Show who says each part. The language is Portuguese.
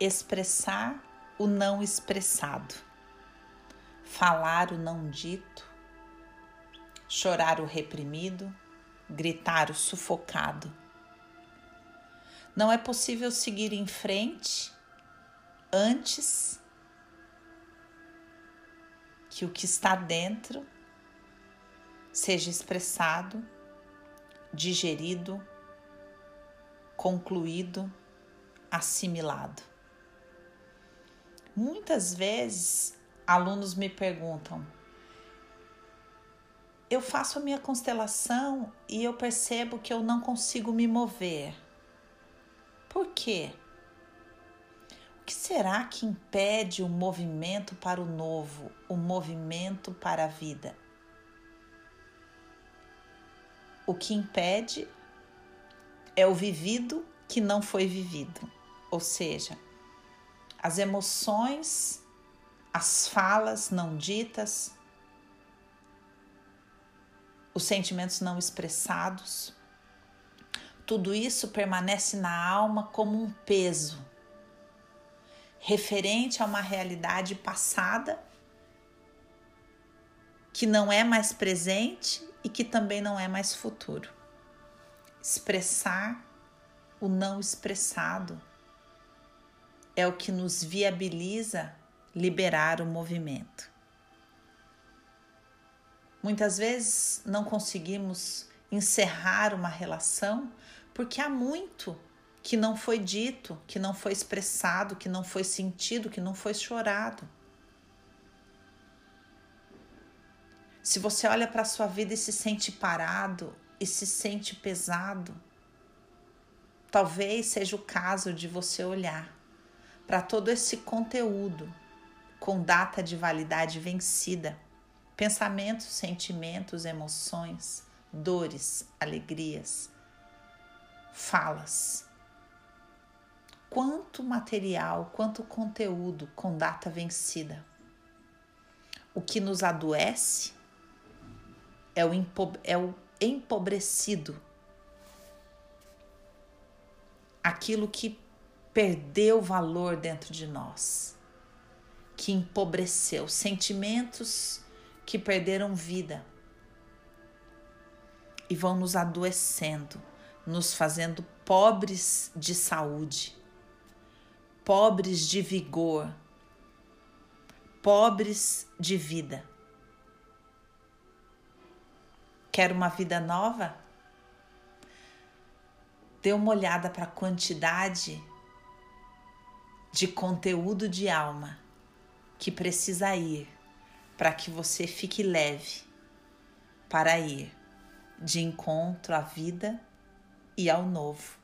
Speaker 1: expressar o não expressado, falar o não dito, chorar o reprimido, gritar o sufocado. Não é possível seguir em frente antes que o que está dentro seja expressado, digerido, concluído, assimilado. Muitas vezes alunos me perguntam: eu faço a minha constelação e eu percebo que eu não consigo me mover. Por quê? O que será que impede o movimento para o novo, o movimento para a vida? O que impede é o vivido que não foi vivido, ou seja, as emoções, as falas não ditas, os sentimentos não expressados, tudo isso permanece na alma como um peso, referente a uma realidade passada que não é mais presente e que também não é mais futuro. Expressar o não expressado é o que nos viabiliza liberar o movimento. Muitas vezes não conseguimos encerrar uma relação porque há muito que não foi dito, que não foi expressado, que não foi sentido, que não foi chorado. Se você olha para a sua vida e se sente parado e se sente pesado, talvez seja o caso de você olhar para todo esse conteúdo com data de validade vencida, pensamentos, sentimentos, emoções, dores, alegrias, falas. Quanto material, quanto conteúdo com data vencida. O que nos adoece é o, é o empobrecido, aquilo que perdeu valor dentro de nós, que empobreceu, sentimentos que perderam vida e vão nos adoecendo, nos fazendo pobres de saúde, pobres de vigor, pobres de vida. Quer uma vida nova? Dê uma olhada para a quantidade de conteúdo de alma que precisa ir para que você fique leve para ir de encontro à vida e ao novo.